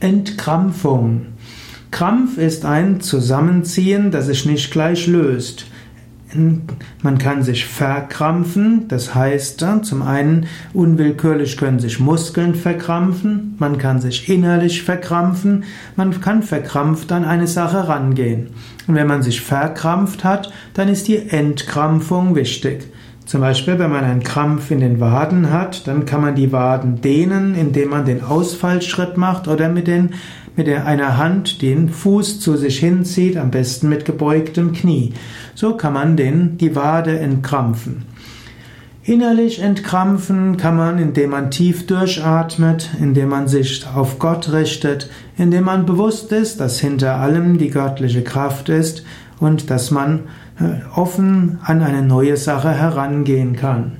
Entkrampfung. Krampf ist ein Zusammenziehen, das sich nicht gleich löst. Man kann sich verkrampfen, das heißt zum einen unwillkürlich können sich Muskeln verkrampfen, man kann sich innerlich verkrampfen, man kann verkrampft an eine Sache rangehen. Und wenn man sich verkrampft hat, dann ist die Entkrampfung wichtig. Zum Beispiel, wenn man einen Krampf in den Waden hat, dann kann man die Waden dehnen, indem man den Ausfallschritt macht oder mit, den, mit einer Hand den Fuß zu sich hinzieht, am besten mit gebeugtem Knie. So kann man den, die Wade entkrampfen. Innerlich entkrampfen kann man, indem man tief durchatmet, indem man sich auf Gott richtet, indem man bewusst ist, dass hinter allem die göttliche Kraft ist und dass man offen an eine neue Sache herangehen kann.